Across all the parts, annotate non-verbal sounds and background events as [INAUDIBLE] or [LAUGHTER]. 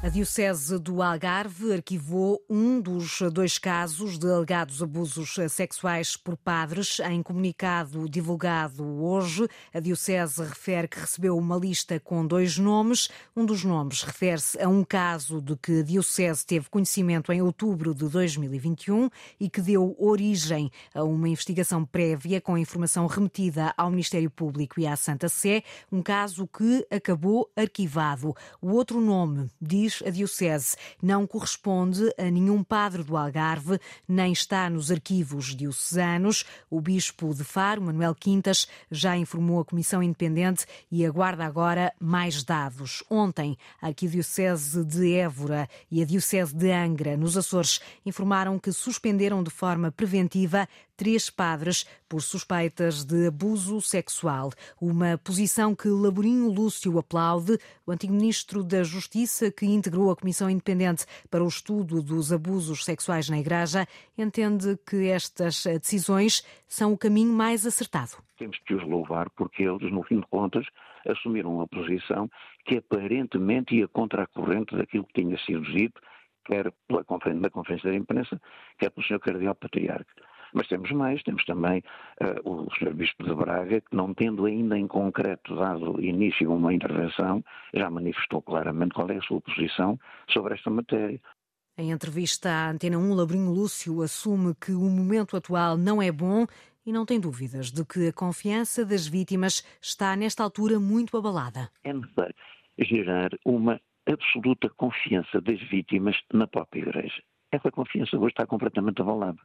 A Diocese do Algarve arquivou um dos dois casos de alegados abusos sexuais por padres. Em comunicado divulgado hoje, a Diocese refere que recebeu uma lista com dois nomes. Um dos nomes refere-se a um caso de que a Diocese teve conhecimento em outubro de 2021 e que deu origem a uma investigação prévia com informação remetida ao Ministério Público e à Santa Sé, um caso que acabou arquivado. O outro nome diz diz a Diocese, não corresponde a nenhum padre do Algarve, nem está nos arquivos diocesanos. O bispo de Faro, Manuel Quintas, já informou a Comissão Independente e aguarda agora mais dados. Ontem, a Arquidiocese de Évora e a Diocese de Angra, nos Açores, informaram que suspenderam de forma preventiva três padres por suspeitas de abuso sexual. Uma posição que Laborinho Lúcio aplaude. O antigo ministro da Justiça, que integrou a Comissão Independente para o Estudo dos Abusos Sexuais na Igreja, entende que estas decisões são o caminho mais acertado. Temos que os louvar porque eles, no fim de contas, assumiram uma posição que aparentemente ia contra a corrente daquilo que tinha sido dito, quer pela conferência, na conferência da imprensa, quer pelo Sr. Cardeal Patriarca. Mas temos mais, temos também uh, o Sr. Bispo de Braga, que não tendo ainda em concreto dado início a uma intervenção, já manifestou claramente qual é a sua posição sobre esta matéria. Em entrevista à Antena 1, Labrinho Lúcio assume que o momento atual não é bom e não tem dúvidas de que a confiança das vítimas está, nesta altura, muito abalada. É necessário gerar uma absoluta confiança das vítimas na própria Igreja. Essa confiança hoje está completamente abalada.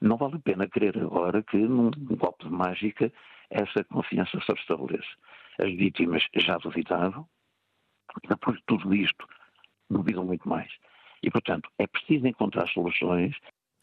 Não vale a pena querer agora que, num golpe de mágica, essa confiança se restabeleça. As vítimas já duvidavam, depois de tudo isto, duvidam muito mais. E, portanto, é preciso encontrar soluções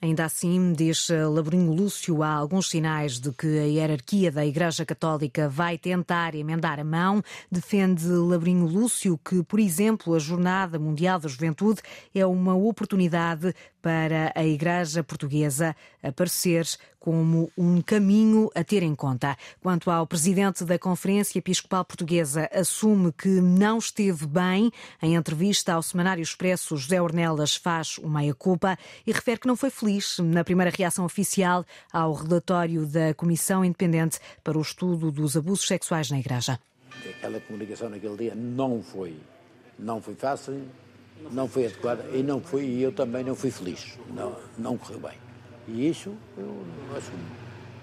Ainda assim, diz Labrinho Lúcio, há alguns sinais de que a hierarquia da Igreja Católica vai tentar emendar a mão. Defende Labrinho Lúcio que, por exemplo, a Jornada Mundial da Juventude é uma oportunidade para a Igreja Portuguesa aparecer como um caminho a ter em conta. Quanto ao presidente da Conferência Episcopal Portuguesa, assume que não esteve bem. Em entrevista ao Semanário Expresso, José Ornelas faz uma meia-culpa e refere que não foi feliz na primeira reação oficial ao relatório da Comissão Independente para o Estudo dos Abusos Sexuais na Igreja. Aquela comunicação naquele dia não foi, não foi fácil, não foi adequada e não foi, e eu também não fui feliz. Não, não correu bem. E isso eu assumo.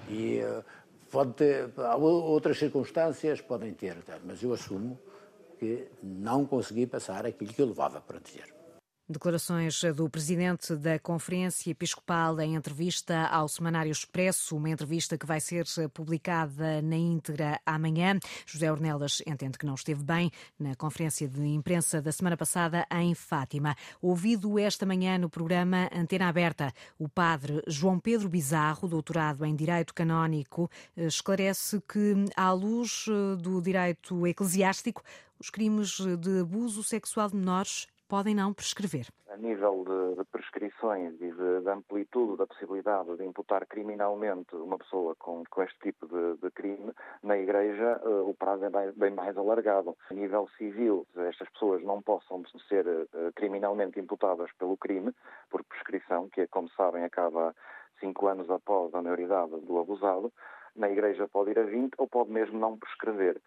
E uh, pode ter, outras circunstâncias podem ter, mas eu assumo que não consegui passar aquilo que eu levava para dizer. Declarações do presidente da Conferência Episcopal em entrevista ao Semanário Expresso, uma entrevista que vai ser publicada na íntegra amanhã. José Ornelas entende que não esteve bem na conferência de imprensa da semana passada em Fátima. Ouvido esta manhã no programa Antena Aberta, o padre João Pedro Bizarro, doutorado em Direito Canónico, esclarece que, à luz do direito eclesiástico, os crimes de abuso sexual de menores podem não prescrever. A nível de, de prescrições e de, de, amplitude da possibilidade de imputar criminalmente uma pessoa com, com este tipo de, de crime, na Igreja uh, o prazo é bem, bem, mais alargado. A nível civil, estas pessoas não possam ser uh, criminalmente imputadas pelo crime, por prescrição, que, como sabem, acaba cinco anos após a maioridade do abusado, na Igreja pode ir a 20 ou pode mesmo não prescrever.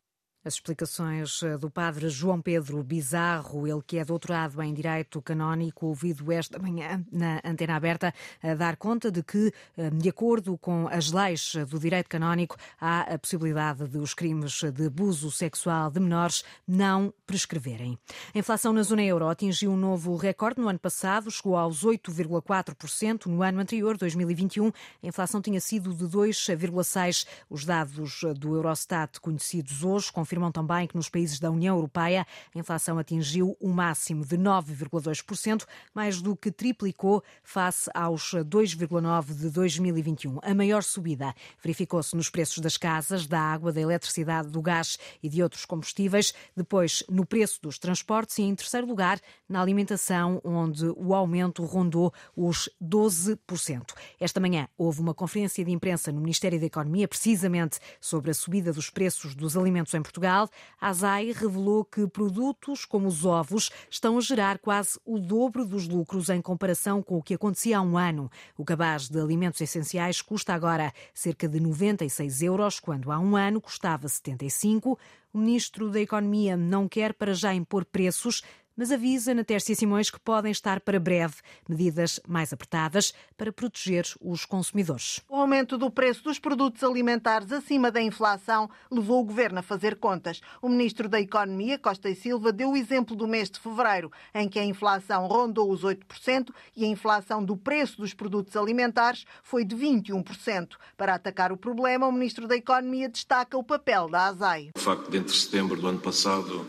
As explicações eh, do padre João Pedro Bizarro, ele que é doutorado em Direito Canónico, ouvido esta manhã na antena aberta, a dar conta de que, eh, de acordo com as leis do direito canónico, há a possibilidade de os crimes de abuso sexual de menores não prescreverem. A inflação na zona euro atingiu um novo recorde no ano passado, chegou aos 8,4%. No ano anterior, 2021, a inflação tinha sido de 2,6%. Os dados do Eurostat conhecidos hoje confirmam afirmam também que nos países da União Europeia a inflação atingiu o máximo de 9,2%, mais do que triplicou face aos 2,9% de 2021. A maior subida verificou-se nos preços das casas, da água, da eletricidade, do gás e de outros combustíveis, depois no preço dos transportes e, em terceiro lugar, na alimentação, onde o aumento rondou os 12%. Esta manhã houve uma conferência de imprensa no Ministério da Economia, precisamente sobre a subida dos preços dos alimentos em Portugal Portugal, a ASAI revelou que produtos como os ovos estão a gerar quase o dobro dos lucros em comparação com o que acontecia há um ano. O cabaz de alimentos essenciais custa agora cerca de 96 euros, quando há um ano custava 75. O ministro da Economia não quer para já impor preços, mas avisa na Tércia Simões que podem estar para breve medidas mais apertadas para proteger os consumidores. O aumento do preço dos produtos alimentares acima da inflação levou o governo a fazer contas. O ministro da Economia, Costa e Silva, deu o exemplo do mês de fevereiro, em que a inflação rondou os 8% e a inflação do preço dos produtos alimentares foi de 21%. Para atacar o problema, o ministro da Economia destaca o papel da ASAI. O facto de entre setembro do ano passado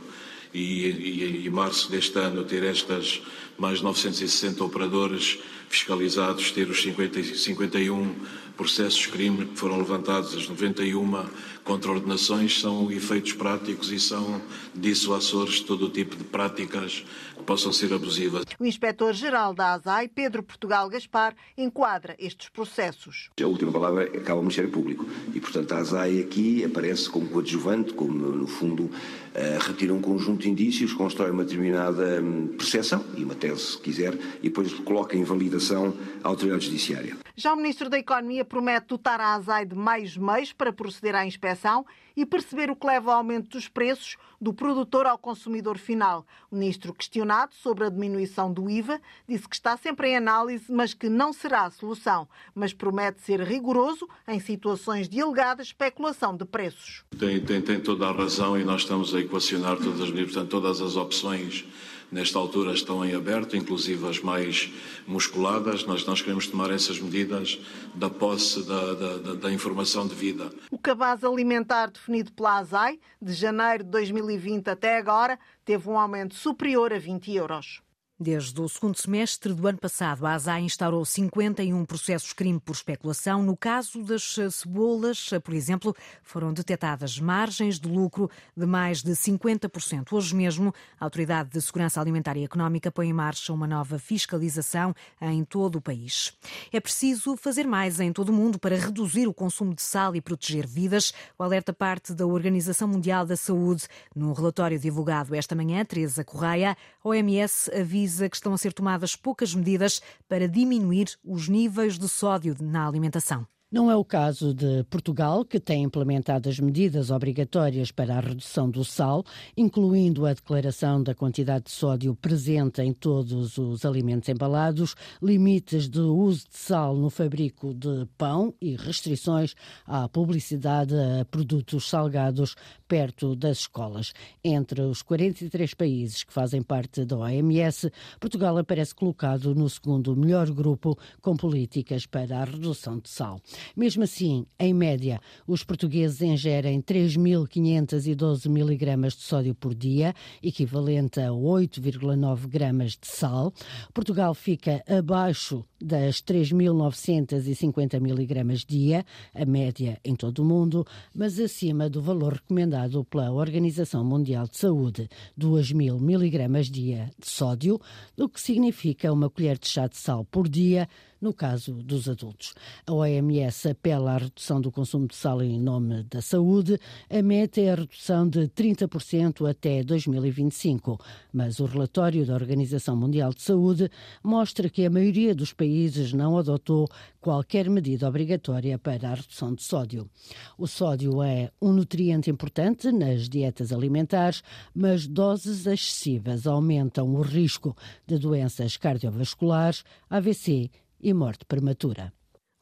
e, e, e março deste ano ter estas mais 960 operadores fiscalizados, ter os 50, 51 processos de crime que foram levantados, as 91 contraordenações, são efeitos práticos e são dissuasores de todo o tipo de práticas que possam ser abusivas. O inspetor-geral da ASAI, Pedro Portugal Gaspar, enquadra estes processos. A última palavra acaba o Ministério Público e, portanto, a ASAI aqui aparece como coadjuvante, como, no fundo, eh, retira um conjunto de indícios, constrói uma determinada hum, percepção e uma tese, se quiser, e depois coloca em validação a autoridade judiciária. Já o Ministro da Economia promete dotar a ASAI de mais meios para proceder à inspeção e perceber o que leva ao aumento dos preços do produtor ao consumidor final. O Ministro, questionado sobre a diminuição do IVA, disse que está sempre em análise, mas que não será a solução. Mas promete ser rigoroso em situações de alegada especulação de preços. Tem, tem, tem toda a razão e nós estamos a equacionar todas as, portanto, todas as opções nesta altura estão em aberto, inclusive as mais musculadas. Nós, nós queremos tomar essas medidas da posse da, da, da informação devida. O cabaz alimentar definido pela ASAI, de janeiro de 2020 até agora, teve um aumento superior a 20 euros. Desde o segundo semestre do ano passado, a ASAI instaurou 51 processos crime por especulação. No caso das cebolas, por exemplo, foram detectadas margens de lucro de mais de 50%. Hoje mesmo, a Autoridade de Segurança Alimentar e Económica põe em marcha uma nova fiscalização em todo o país. É preciso fazer mais em todo o mundo para reduzir o consumo de sal e proteger vidas. O alerta parte da Organização Mundial da Saúde. No relatório divulgado esta manhã, Teresa Correia, a OMS avisa avisa que estão a ser tomadas poucas medidas para diminuir os níveis de sódio na alimentação. Não é o caso de Portugal, que tem implementado as medidas obrigatórias para a redução do sal, incluindo a declaração da quantidade de sódio presente em todos os alimentos embalados, limites de uso de sal no fabrico de pão e restrições à publicidade a produtos salgados perto das escolas. Entre os 43 países que fazem parte da OMS, Portugal aparece colocado no segundo melhor grupo com políticas para a redução de sal. Mesmo assim, em média, os portugueses ingerem 3.512 miligramas de sódio por dia, equivalente a 8,9 gramas de sal. Portugal fica abaixo das 3.950 miligramas dia, a média em todo o mundo, mas acima do valor recomendado pela Organização Mundial de Saúde, 2.000 miligramas dia de sódio, o que significa uma colher de chá de sal por dia, no caso dos adultos. A OMS apela à redução do consumo de sal em nome da saúde. A meta é a redução de 30% até 2025, mas o relatório da Organização Mundial de Saúde mostra que a maioria dos países não adotou qualquer medida obrigatória para a redução de sódio. O sódio é um nutriente importante nas dietas alimentares, mas doses excessivas aumentam o risco de doenças cardiovasculares, AVC e morte prematura.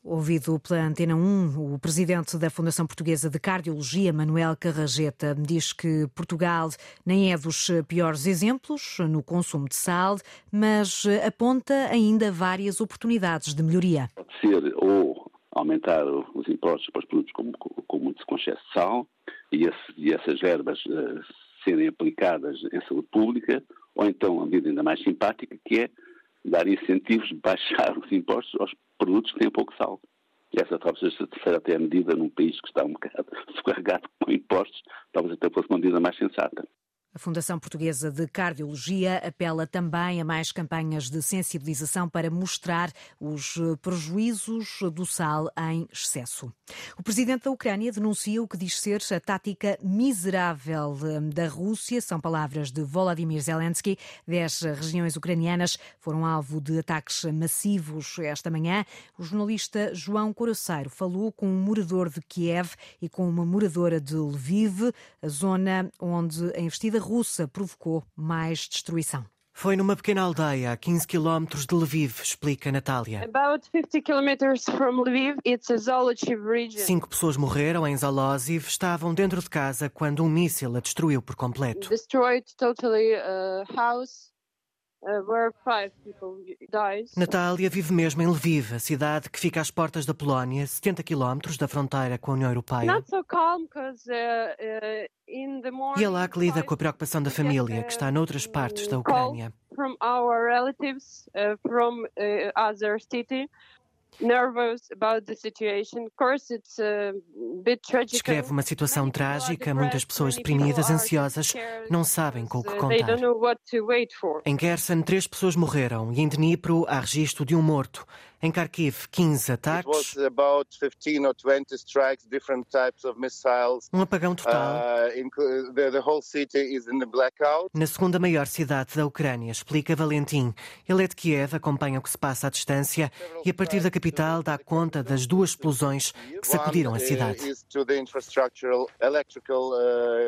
Ouvido pela Antena 1, o presidente da Fundação Portuguesa de Cardiologia, Manuel Carrageta, diz que Portugal nem é dos piores exemplos no consumo de sal, mas aponta ainda várias oportunidades de melhoria. Pode ser ou aumentar os impostos para os produtos com, com muito excesso de sal e, esse, e essas verbas uh, serem aplicadas em saúde pública, ou então uma medida ainda mais simpática, que é dar incentivos, baixar os impostos aos produtos que têm pouco sal. E essa talvez seja até a medida num país que está um bocado [LAUGHS] sobrecarregado com impostos, talvez até fosse uma medida mais sensata. A Fundação Portuguesa de Cardiologia apela também a mais campanhas de sensibilização para mostrar os prejuízos do sal em excesso. O presidente da Ucrânia denuncia o que diz ser a tática miserável da Rússia. São palavras de Volodymyr Zelensky. Dez regiões ucranianas foram alvo de ataques massivos esta manhã. O jornalista João Coraceiro falou com um morador de Kiev e com uma moradora de Lviv, a zona onde a investida russa provocou mais destruição. Foi numa pequena aldeia a 15 quilómetros de Lviv, explica Natália. About 50 kilometers from Lviv, it's a Zolochiv region. Cinco pessoas morreram em Zalosiv, estavam dentro de casa quando um míssil a destruiu por completo. Destroyed totally a house. Natália vive mesmo em Lviv, a cidade que fica às portas da Polónia, 70 quilómetros da fronteira com a União Europeia. Uh, uh, E é lá que lida com a preocupação da família, que está noutras partes da Ucrânia. Descreve uma situação trágica, muitas pessoas deprimidas, ansiosas, não sabem com o que uh, contar. Em Kherson, três pessoas morreram e em Dnipro há registro de um morto. Em Kharkiv, 15 It ataques, was about 15 or 20 strikes, different types of missiles. um apagão total. Uh. Na segunda maior cidade da Ucrânia, explica Valentim. Ele é de Kiev, acompanha o que se passa à distância e, a partir da capital, dá conta das duas explosões que sacudiram a uh, cidade. uh.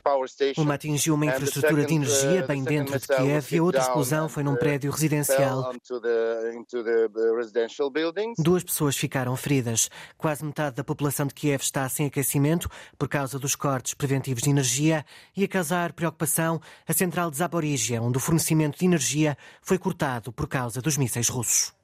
Uma atingiu uma infraestrutura de energia bem dentro de Kiev e a outra explosão foi num prédio residencial. Duas pessoas ficaram feridas. Quase metade da população de Kiev está sem aquecimento por causa dos cortes preventivos de energia e a causar preocupação a central de Zaporizhia, onde o fornecimento de energia foi cortado por causa dos mísseis russos.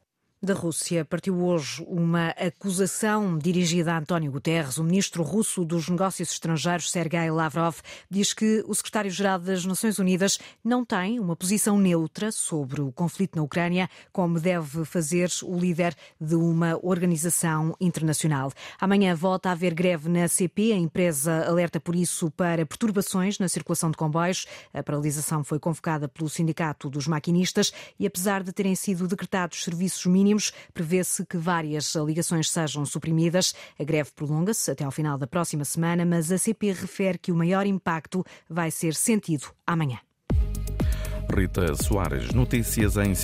Da Rússia partiu hoje uma acusação dirigida a António Guterres. O ministro russo dos Negócios Estrangeiros, Sergei Lavrov, diz que o secretário-geral das Nações Unidas não tem uma posição neutra sobre o conflito na Ucrânia, como deve fazer o líder de uma organização internacional. Amanhã volta a haver greve na CP. A empresa alerta por isso para perturbações na circulação de comboios. A paralisação foi convocada pelo Sindicato dos Maquinistas e, apesar de terem sido decretados serviços mínimos, prevê-se que várias ligações sejam suprimidas. A greve prolonga-se até ao final da próxima semana, mas a CP refere que o maior impacto vai ser sentido amanhã. Rita Soares, notícias em